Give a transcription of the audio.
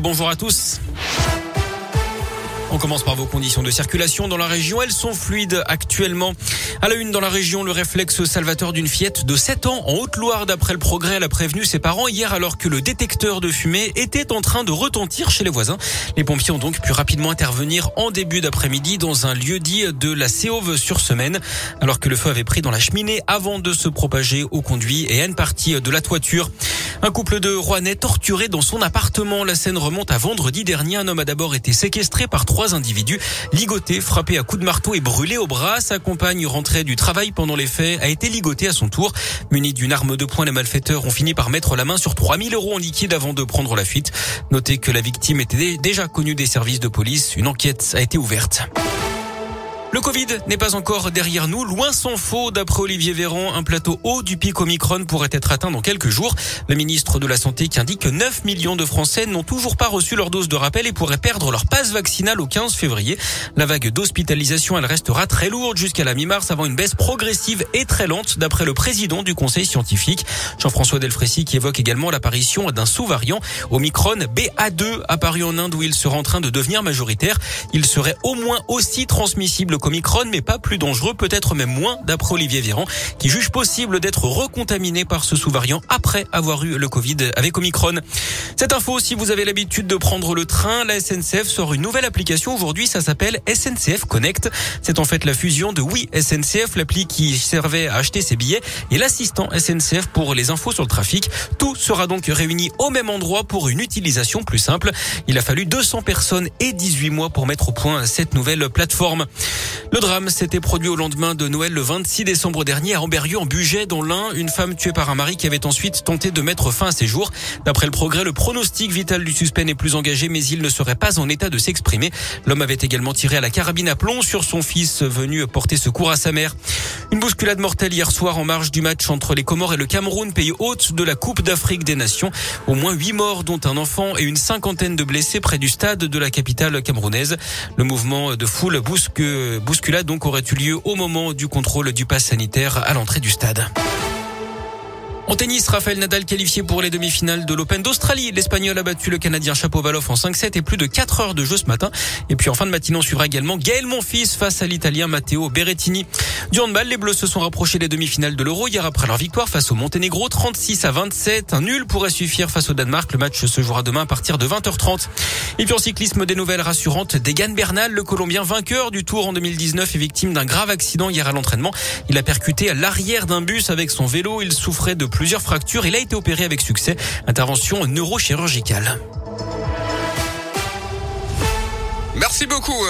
Bonjour à tous. On commence par vos conditions de circulation dans la région. Elles sont fluides actuellement. À la une dans la région, le réflexe salvateur d'une fillette de 7 ans en Haute-Loire. D'après le progrès, elle a prévenu ses parents hier alors que le détecteur de fumée était en train de retentir chez les voisins. Les pompiers ont donc pu rapidement intervenir en début d'après-midi dans un lieu dit de la Séauve sur semaine, alors que le feu avait pris dans la cheminée avant de se propager au conduit et à une partie de la toiture. Un couple de Rouennais torturé dans son appartement. La scène remonte à vendredi dernier. Un homme a d'abord été séquestré par trois individus, ligoté, frappé à coups de marteau et brûlé au bras. Sa compagne rentrée du travail pendant les faits a été ligotée à son tour. Munis d'une arme de poing, les malfaiteurs ont fini par mettre la main sur 3000 euros en liquide avant de prendre la fuite. Notez que la victime était déjà connue des services de police. Une enquête a été ouverte. Le Covid n'est pas encore derrière nous, loin s'en faut. D'après Olivier Véran, un plateau haut du pic Omicron pourrait être atteint dans quelques jours. Le ministre de la Santé qui indique que 9 millions de Français n'ont toujours pas reçu leur dose de rappel et pourraient perdre leur passe vaccinale au 15 février. La vague d'hospitalisation, elle restera très lourde jusqu'à la mi-mars avant une baisse progressive et très lente d'après le président du conseil scientifique, Jean-François Delfrécy, qui évoque également l'apparition d'un sous-variant Omicron BA2 apparu en Inde où il sera en train de devenir majoritaire. Il serait au moins aussi transmissible Omicron, mais pas plus dangereux, peut-être même moins, d'après Olivier Véran, qui juge possible d'être recontaminé par ce sous-variant après avoir eu le Covid avec Omicron. Cette info, si vous avez l'habitude de prendre le train, la SNCF sort une nouvelle application aujourd'hui, ça s'appelle SNCF Connect. C'est en fait la fusion de Oui SNCF, l'appli qui servait à acheter ses billets, et l'assistant SNCF pour les infos sur le trafic. Tout sera donc réuni au même endroit pour une utilisation plus simple. Il a fallu 200 personnes et 18 mois pour mettre au point cette nouvelle plateforme. Le drame s'était produit au lendemain de Noël le 26 décembre dernier à Amberieu en Bugey dont l'un, une femme tuée par un mari qui avait ensuite tenté de mettre fin à ses jours. D'après le progrès, le pronostic vital du suspect n'est plus engagé mais il ne serait pas en état de s'exprimer. L'homme avait également tiré à la carabine à plomb sur son fils venu porter secours à sa mère. Une bousculade mortelle hier soir en marge du match entre les Comores et le Cameroun, pays hôte de la Coupe d'Afrique des Nations. Au moins huit morts, dont un enfant et une cinquantaine de blessés près du stade de la capitale camerounaise. Le mouvement de foule bousque, bousculade donc aurait eu lieu au moment du contrôle du pass sanitaire à l'entrée du stade. En tennis, Rafael Nadal qualifié pour les demi-finales de l'Open d'Australie. L'Espagnol a battu le Canadien Chapovalov en 5-7 et plus de 4 heures de jeu ce matin. Et puis en fin de matinée, on suivra également Gaël Monfils face à l'Italien Matteo Berrettini. Du handball, les Bleus se sont rapprochés des demi-finales de l'Euro hier après leur victoire face au Monténégro 36 à 27. Un nul pourrait suffire face au Danemark. Le match se jouera demain à partir de 20h30. Et puis en cyclisme, des nouvelles rassurantes. Degan Bernal, le Colombien vainqueur du Tour en 2019 est victime d'un grave accident hier à l'entraînement. Il a percuté à l'arrière d'un bus avec son vélo. Il souffrait de plusieurs fractures. Il a été opéré avec succès. Intervention neurochirurgicale. Merci beaucoup.